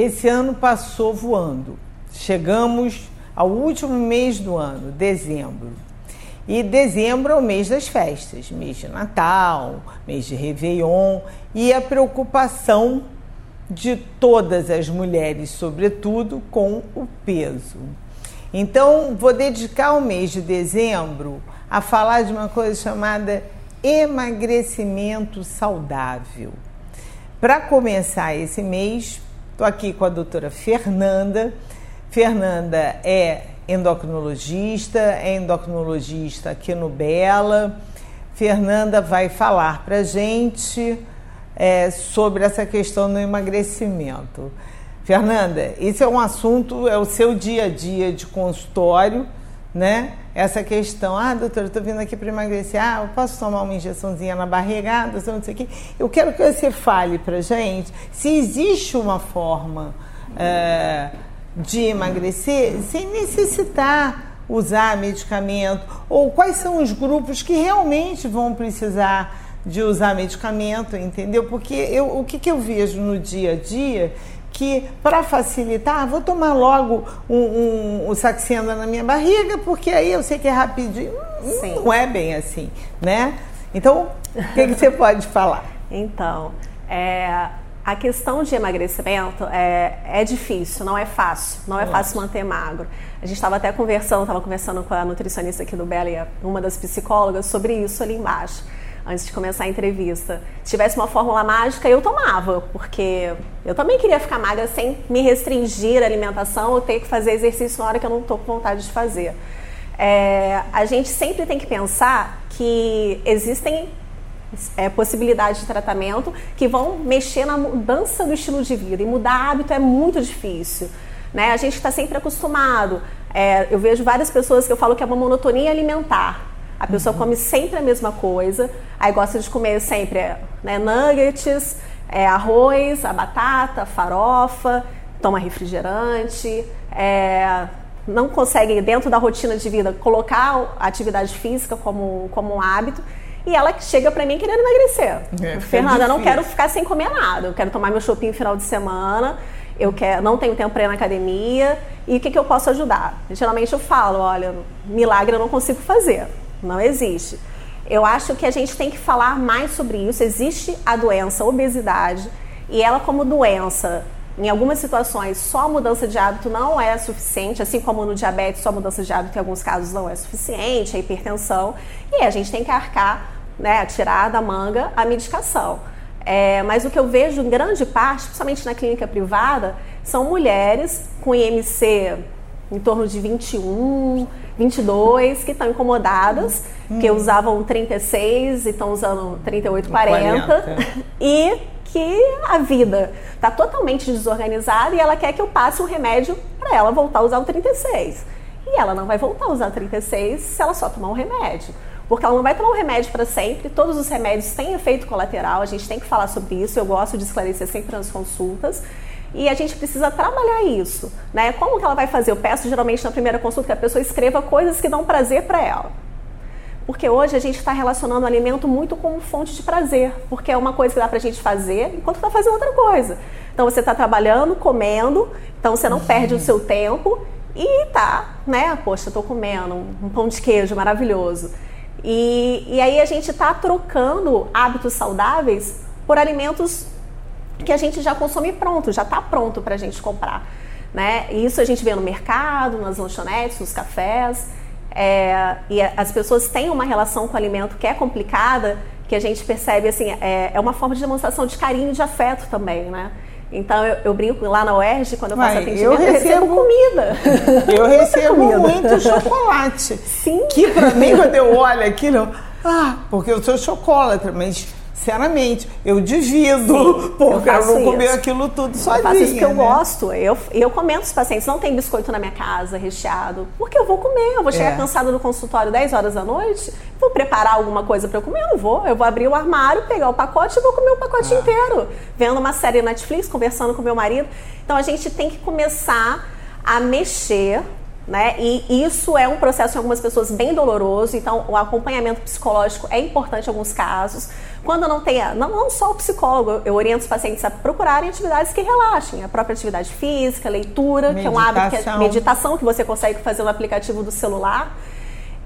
Esse ano passou voando. Chegamos ao último mês do ano, dezembro. E dezembro é o mês das festas, mês de Natal, mês de Réveillon e a preocupação de todas as mulheres, sobretudo com o peso. Então, vou dedicar o mês de dezembro a falar de uma coisa chamada emagrecimento saudável. Para começar esse mês, estou aqui com a doutora Fernanda. Fernanda é endocrinologista, é endocrinologista aqui no Bela. Fernanda vai falar para gente é, sobre essa questão do emagrecimento. Fernanda, esse é um assunto, é o seu dia a dia de consultório, né? Essa questão, ah, doutora, estou vindo aqui para emagrecer, ah, eu posso tomar uma injeçãozinha na barriga, ah, não sei o quê. Eu quero que você fale para gente se existe uma forma é, de emagrecer sem necessitar usar medicamento, ou quais são os grupos que realmente vão precisar de usar medicamento, entendeu? Porque eu, o que, que eu vejo no dia a dia que para facilitar, vou tomar logo um, um, um na minha barriga, porque aí eu sei que é rapidinho. Sim. Não é bem assim, né? Então, o que, que você pode falar? Então, é, a questão de emagrecimento é, é difícil, não é fácil, não é fácil manter magro. A gente estava até conversando, estava conversando com a nutricionista aqui do Bela, uma das psicólogas, sobre isso ali embaixo antes de começar a entrevista. Se tivesse uma fórmula mágica, eu tomava, porque eu também queria ficar magra sem me restringir a alimentação ou ter que fazer exercício na hora que eu não estou com vontade de fazer. É, a gente sempre tem que pensar que existem é, possibilidades de tratamento que vão mexer na mudança do estilo de vida. E mudar hábito é muito difícil. Né? A gente está sempre acostumado. É, eu vejo várias pessoas que eu falo que é uma monotonia alimentar. A pessoa come sempre a mesma coisa, aí gosta de comer sempre né, nuggets, é, arroz, a batata, a farofa, toma refrigerante, é, não consegue, dentro da rotina de vida, colocar a atividade física como, como um hábito. E ela chega para mim querendo emagrecer. É, Fernanda, eu não quero ficar sem comer nada. Eu quero tomar meu shopping no final de semana. Eu quero, não tenho tempo para ir na academia. E o que, que eu posso ajudar? Geralmente eu falo, olha, milagre eu não consigo fazer. Não existe. Eu acho que a gente tem que falar mais sobre isso. Existe a doença, a obesidade, e ela, como doença, em algumas situações, só mudança de hábito não é suficiente, assim como no diabetes, só mudança de hábito em alguns casos não é suficiente, a hipertensão, e a gente tem que arcar, né, tirar da manga a medicação. É, mas o que eu vejo em grande parte, principalmente na clínica privada, são mulheres com IMC em torno de 21, 22 que estão incomodadas, hum. que usavam 36 e estão usando 38, 40. 40. e que a vida está totalmente desorganizada e ela quer que eu passe um remédio para ela voltar a usar o 36. E ela não vai voltar a usar o 36 se ela só tomar um remédio. Porque ela não vai tomar um remédio para sempre, todos os remédios têm efeito colateral, a gente tem que falar sobre isso, eu gosto de esclarecer sempre nas consultas. E a gente precisa trabalhar isso, né? Como que ela vai fazer? Eu peço geralmente na primeira consulta que a pessoa escreva coisas que dão prazer para ela. Porque hoje a gente está relacionando o alimento muito como fonte de prazer, porque é uma coisa que dá para a gente fazer enquanto está fazendo outra coisa. Então você está trabalhando, comendo, então você não perde o seu tempo e tá, né? Poxa, estou comendo um pão de queijo maravilhoso. E, e aí a gente está trocando hábitos saudáveis por alimentos que a gente já consome pronto, já está pronto para a gente comprar. Né? Isso a gente vê no mercado, nas lanchonetes, nos cafés. É, e as pessoas têm uma relação com o alimento que é complicada, que a gente percebe assim, é, é uma forma de demonstração de carinho e de afeto também, né? Então eu, eu, brinco lá na UERJ, quando eu faço Uai, atendimento, eu recebo, eu recebo comida. Eu recebo comida. muito chocolate. Sim. Que para mim, quando eu olho aquilo, ah, porque eu sou chocolate, mas Sinceramente, eu divido, Sim, porque eu, eu não comer aquilo tudo sozinha. Eu faço isso que né? eu gosto. Eu, eu comento os pacientes, não tem biscoito na minha casa recheado, porque eu vou comer. Eu vou chegar é. cansada no consultório 10 horas da noite, vou preparar alguma coisa para eu comer, eu não vou. Eu vou abrir o armário, pegar o pacote e vou comer o pacote ah. inteiro. Vendo uma série Netflix, conversando com meu marido. Então a gente tem que começar a mexer né? E isso é um processo em algumas pessoas bem doloroso, então o acompanhamento psicológico é importante em alguns casos, Quando não tem, não, não só o psicólogo, eu oriento os pacientes a procurarem atividades que relaxem, a própria atividade física, leitura, meditação. que é um hábito, que é meditação que você consegue fazer no aplicativo do celular.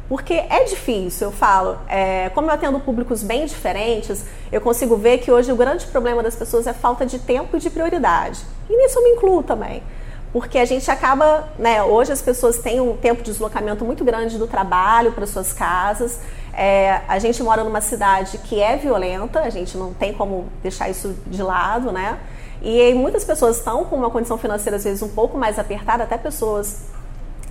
Porque é difícil, eu falo, é, como eu atendo públicos bem diferentes, eu consigo ver que hoje o grande problema das pessoas é falta de tempo e de prioridade. E nisso eu me incluo também. Porque a gente acaba, né, hoje as pessoas têm um tempo de deslocamento muito grande do trabalho para suas casas. É, a gente mora numa cidade que é violenta, a gente não tem como deixar isso de lado, né? E muitas pessoas estão com uma condição financeira às vezes um pouco mais apertada, até pessoas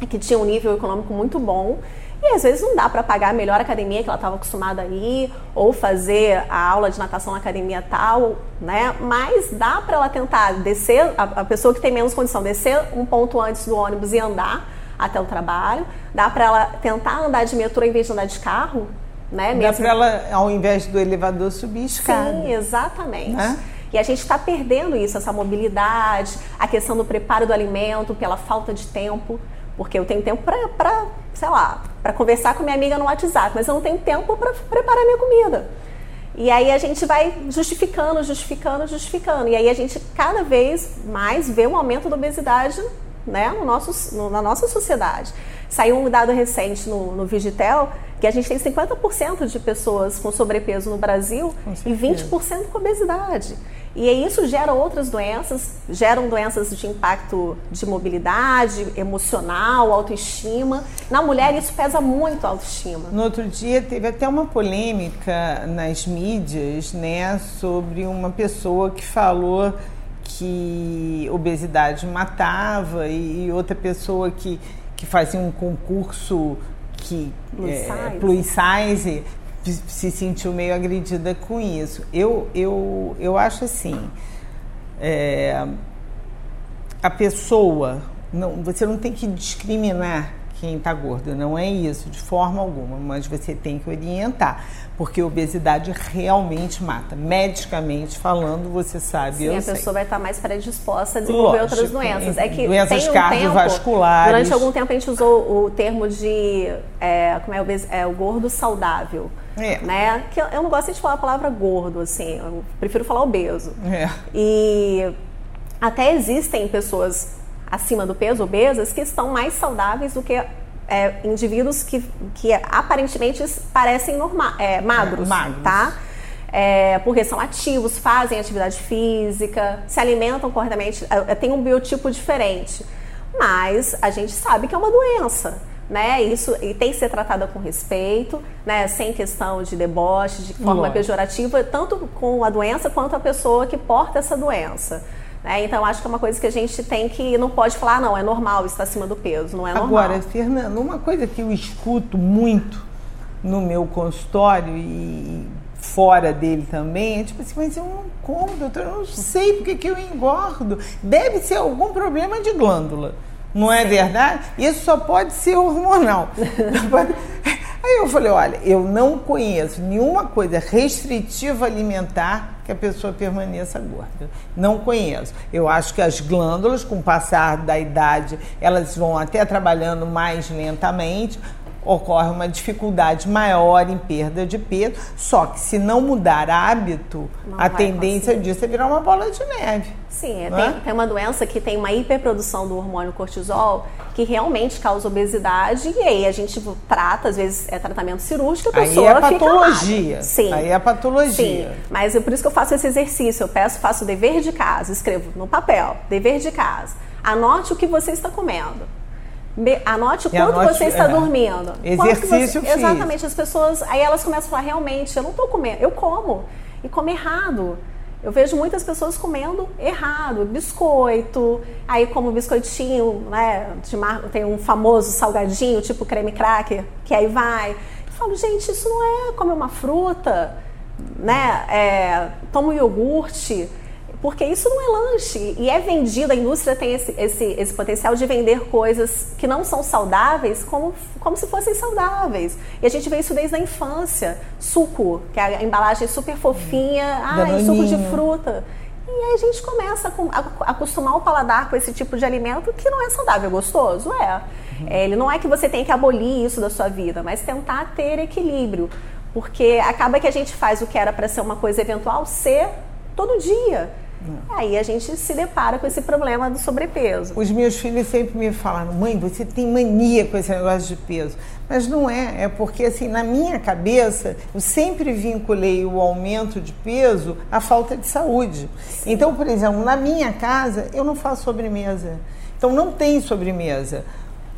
que tinham um nível econômico muito bom e às vezes não dá para pagar a melhor academia que ela estava acostumada a ir, ou fazer a aula de natação na academia tal, né? Mas dá para ela tentar descer, a, a, pessoa que tem menos condição, descer um ponto antes do ônibus e andar até o trabalho. Dá para ela tentar andar de metrô em vez de andar de carro, né? Dá para ela, ao invés do elevador, subir escada. Sim, exatamente. Né? E a gente está perdendo isso, essa mobilidade, a questão do preparo do alimento pela falta de tempo. Porque eu tenho tempo para, sei lá, para conversar com minha amiga no WhatsApp, mas eu não tenho tempo para preparar minha comida. E aí a gente vai justificando, justificando, justificando. E aí a gente cada vez mais vê um aumento da obesidade né, no nosso, no, na nossa sociedade. Saiu um dado recente no, no Vigitel que a gente tem 50% de pessoas com sobrepeso no Brasil e 20% com obesidade. E isso gera outras doenças, geram doenças de impacto de mobilidade, emocional, autoestima. Na mulher isso pesa muito a autoestima. No outro dia teve até uma polêmica nas mídias, né, sobre uma pessoa que falou que obesidade matava e outra pessoa que, que fazia um concurso que plus é, size. plus size se sentiu meio agredida com isso. Eu, eu, eu acho assim, é, a pessoa, não, você não tem que discriminar quem está gordo, não é isso, de forma alguma, mas você tem que orientar, porque obesidade realmente mata. Medicamente falando, você sabe. Sim, a sei. pessoa vai estar tá mais predisposta a desenvolver Lógico, outras doenças. É que doenças tem um cardiovasculares. Tempo, durante algum tempo a gente usou o termo de é, como é, é, o gordo saudável. É. Né? Que eu não gosto de falar a palavra gordo, assim, eu prefiro falar obeso. É. E até existem pessoas acima do peso, obesas, que estão mais saudáveis do que é, indivíduos que, que aparentemente parecem norma, é, magros, magros, tá? É, porque são ativos, fazem atividade física, se alimentam corretamente, é, é, tem um biotipo diferente. Mas a gente sabe que é uma doença. Né? Isso e tem que ser tratada com respeito, né? Sem questão de deboche, de forma Lógico. pejorativa, tanto com a doença quanto a pessoa que porta essa doença. Né? Então, acho que é uma coisa que a gente tem que. Não pode falar, ah, não, é normal estar acima do peso. Não é normal. Agora, Fernando, uma coisa que eu escuto muito no meu consultório e fora dele também, é tipo assim, mas eu não como, doutor, eu não sei porque que eu engordo. Deve ser algum problema de glândula. Não é Sim. verdade? Isso só pode ser hormonal. Aí eu falei, olha, eu não conheço nenhuma coisa restritiva alimentar que a pessoa permaneça gorda. Não conheço. Eu acho que as glândulas, com o passar da idade, elas vão até trabalhando mais lentamente, ocorre uma dificuldade maior em perda de peso, só que se não mudar hábito, não a tendência conseguir. disso é virar uma bola de neve. Sim, é, tem, é? tem, uma doença que tem uma hiperprodução do hormônio cortisol que realmente causa obesidade e aí a gente trata, às vezes é tratamento cirúrgico, a pessoa aí é patologia. Sim. Aí é patologia. Sim, mas é por isso que eu faço esse exercício, eu peço, faço o dever de casa, escrevo no papel, dever de casa. Anote o que você está comendo. Anote quanto anote, você está é, dormindo. Exercício você, Exatamente, as pessoas, aí elas começam a falar, realmente, eu não estou comendo, eu como. E como errado. Eu vejo muitas pessoas comendo errado, biscoito, aí como biscoitinho, né, de mar... tem um famoso salgadinho, tipo creme cracker, que aí vai. Eu falo, gente, isso não é comer uma fruta, né, é, toma um iogurte, porque isso não é lanche e é vendido, a indústria tem esse, esse, esse potencial de vender coisas que não são saudáveis como, como se fossem saudáveis. E a gente vê isso desde a infância. Suco, que é a embalagem super fofinha, ah, suco de fruta. E aí a gente começa a acostumar o paladar com esse tipo de alimento que não é saudável, gostoso, é. Uhum. é. Ele não é que você tem que abolir isso da sua vida, mas tentar ter equilíbrio. Porque acaba que a gente faz o que era para ser uma coisa eventual ser todo dia. Aí a gente se depara com esse problema do sobrepeso. Os meus filhos sempre me falaram, mãe, você tem mania com esse negócio de peso. Mas não é, é porque assim, na minha cabeça, eu sempre vinculei o aumento de peso à falta de saúde. Sim. Então, por exemplo, na minha casa, eu não faço sobremesa. Então não tem sobremesa.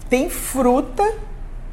Tem fruta,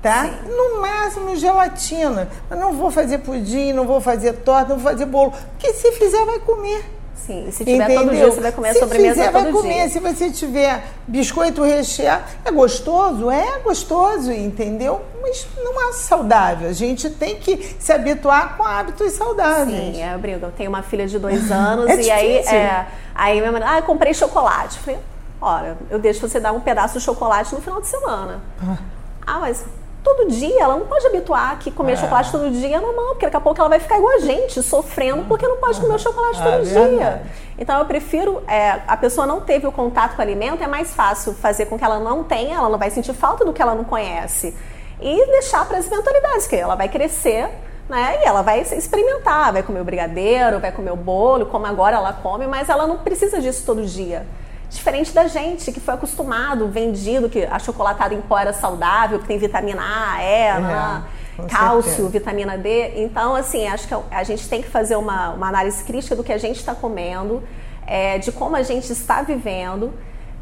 tá? Sim. No máximo gelatina. Mas não vou fazer pudim, não vou fazer torta, não vou fazer bolo. Porque se fizer, vai comer. Sim, e se tiver Entendeu? todo dia, você vai comer se sobremesa fizer, todo vai comer. dia. Se você tiver biscoito recheado, é gostoso? É gostoso, entendeu? Mas não é saudável. A gente tem que se habituar com hábitos saudáveis. Sim, é, Briga. Eu tenho uma filha de dois anos é e aí, é, aí minha mãe, ah, eu comprei chocolate. Eu falei, olha, eu deixo você dar um pedaço de chocolate no final de semana. Ah, ah mas todo dia, ela não pode habituar que comer é. chocolate todo dia é normal, porque daqui a pouco ela vai ficar igual a gente, sofrendo porque não pode comer chocolate é, todo dia. Então eu prefiro, é, a pessoa não teve o contato com o alimento, é mais fácil fazer com que ela não tenha, ela não vai sentir falta do que ela não conhece. E deixar para as eventualidades, que ela vai crescer né? E ela vai experimentar, vai comer o brigadeiro, vai comer o bolo, como agora ela come, mas ela não precisa disso todo dia. Diferente da gente que foi acostumado, vendido, que a chocolatada em pó era saudável, que tem vitamina A, E, é, né? cálcio, certeza. vitamina D. Então, assim, acho que a gente tem que fazer uma, uma análise crítica do que a gente está comendo, é, de como a gente está vivendo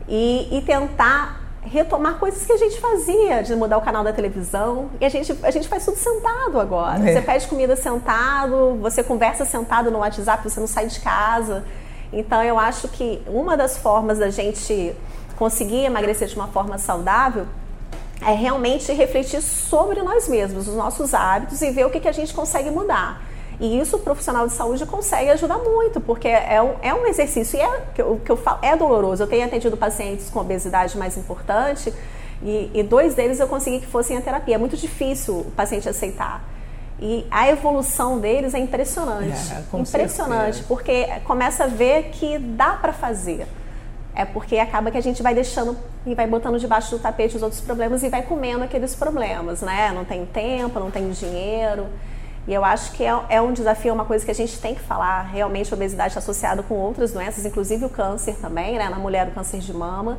e, e tentar retomar coisas que a gente fazia, de mudar o canal da televisão. E a gente, a gente faz tudo sentado agora. É. Você pede comida sentado, você conversa sentado no WhatsApp, você não sai de casa. Então, eu acho que uma das formas da gente conseguir emagrecer de uma forma saudável é realmente refletir sobre nós mesmos, os nossos hábitos e ver o que, que a gente consegue mudar. E isso o profissional de saúde consegue ajudar muito, porque é um, é um exercício e é, o que eu falo, é doloroso. Eu tenho atendido pacientes com obesidade mais importante e, e dois deles eu consegui que fossem a terapia. É muito difícil o paciente aceitar. E a evolução deles é impressionante. É, impressionante, certeza. porque começa a ver que dá para fazer. É porque acaba que a gente vai deixando e vai botando debaixo do tapete os outros problemas e vai comendo aqueles problemas, né? Não tem tempo, não tem dinheiro. E eu acho que é, é um desafio, é uma coisa que a gente tem que falar. Realmente, a obesidade está associada com outras doenças, inclusive o câncer também, né? Na mulher, o câncer de mama.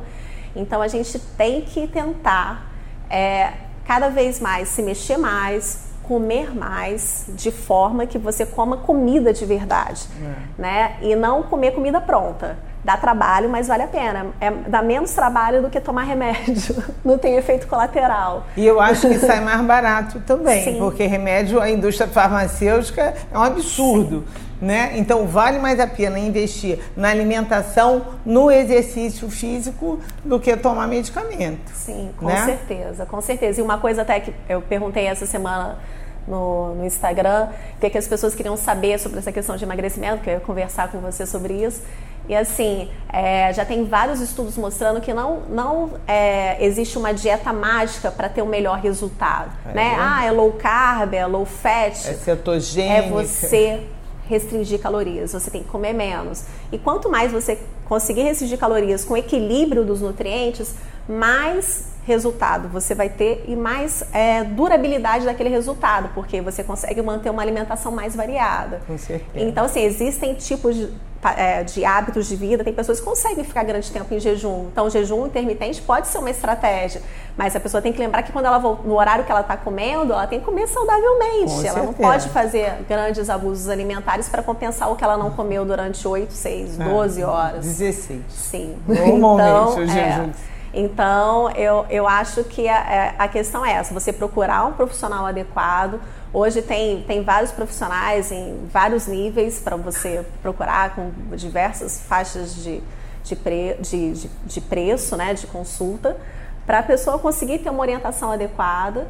Então, a gente tem que tentar é, cada vez mais se mexer mais, comer mais de forma que você coma comida de verdade, é. né? E não comer comida pronta. Dá trabalho, mas vale a pena. É, dá menos trabalho do que tomar remédio. Não tem efeito colateral. E eu acho que sai mais barato também, Sim. porque remédio, a indústria farmacêutica é um absurdo. Né? Então vale mais a pena investir na alimentação, no exercício físico, do que tomar medicamento. Sim, com né? certeza, com certeza. E uma coisa até que eu perguntei essa semana no, no Instagram, o que, as pessoas queriam saber sobre essa questão de emagrecimento, que eu ia conversar com você sobre isso. E assim, é, já tem vários estudos mostrando que não, não é, existe uma dieta mágica para ter o um melhor resultado. É. Né? Ah, é low carb, é low fat. É cetogênica. É você restringir calorias, você tem que comer menos. E quanto mais você conseguir restringir calorias com equilíbrio dos nutrientes, mais resultado você vai ter e mais é, durabilidade daquele resultado, porque você consegue manter uma alimentação mais variada. Com certeza. Então, assim, existem tipos de, é, de hábitos de vida, tem pessoas que conseguem ficar grande tempo em jejum. Então, o jejum intermitente pode ser uma estratégia, mas a pessoa tem que lembrar que quando ela no horário que ela está comendo, ela tem que comer saudavelmente. Com ela certeza. não pode fazer grandes abusos alimentares para compensar o que ela não comeu durante 8, 6, 12 horas. 16. Sim. Normalmente, então, o jejum. É, então, eu, eu acho que a, é, a questão é essa: você procurar um profissional adequado. Hoje tem, tem vários profissionais em vários níveis para você procurar, com diversas faixas de, de, pre, de, de, de preço, né, de consulta, para a pessoa conseguir ter uma orientação adequada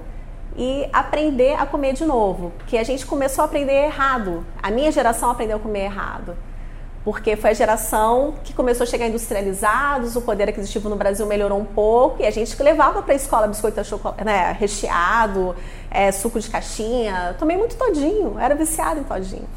e aprender a comer de novo. Porque a gente começou a aprender errado. A minha geração aprendeu a comer errado porque foi a geração que começou a chegar industrializados, o poder aquisitivo no Brasil melhorou um pouco e a gente que levava para a escola biscoito chocolate, né, recheado, é, suco de caixinha. Tomei muito todinho, era viciado em todinho.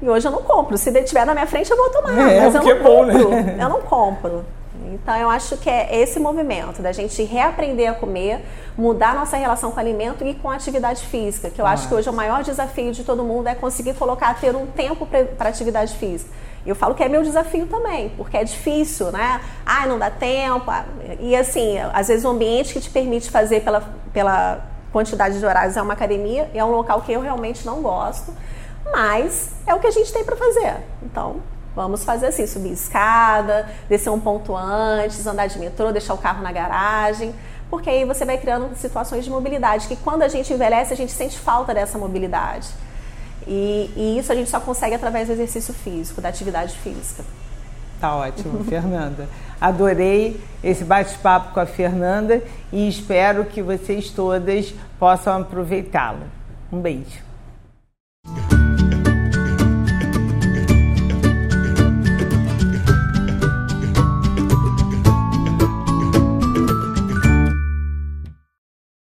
E hoje eu não compro. Se tiver na minha frente eu vou tomar, é, mas eu não é compro. Bom, né? Eu não compro. Então eu acho que é esse movimento da gente reaprender a comer, mudar nossa relação com o alimento e com a atividade física, que eu Nossa. acho que hoje o maior desafio de todo mundo é conseguir colocar, ter um tempo para atividade física. Eu falo que é meu desafio também, porque é difícil, né? Ah, não dá tempo. E assim, às vezes o ambiente que te permite fazer pela, pela quantidade de horários é uma academia, é um local que eu realmente não gosto, mas é o que a gente tem para fazer. Então, Vamos fazer assim, subir escada, descer um ponto antes, andar de metrô, deixar o carro na garagem, porque aí você vai criando situações de mobilidade, que quando a gente envelhece, a gente sente falta dessa mobilidade. E, e isso a gente só consegue através do exercício físico, da atividade física. Tá ótimo, Fernanda. Adorei esse bate-papo com a Fernanda e espero que vocês todas possam aproveitá-lo. Um beijo.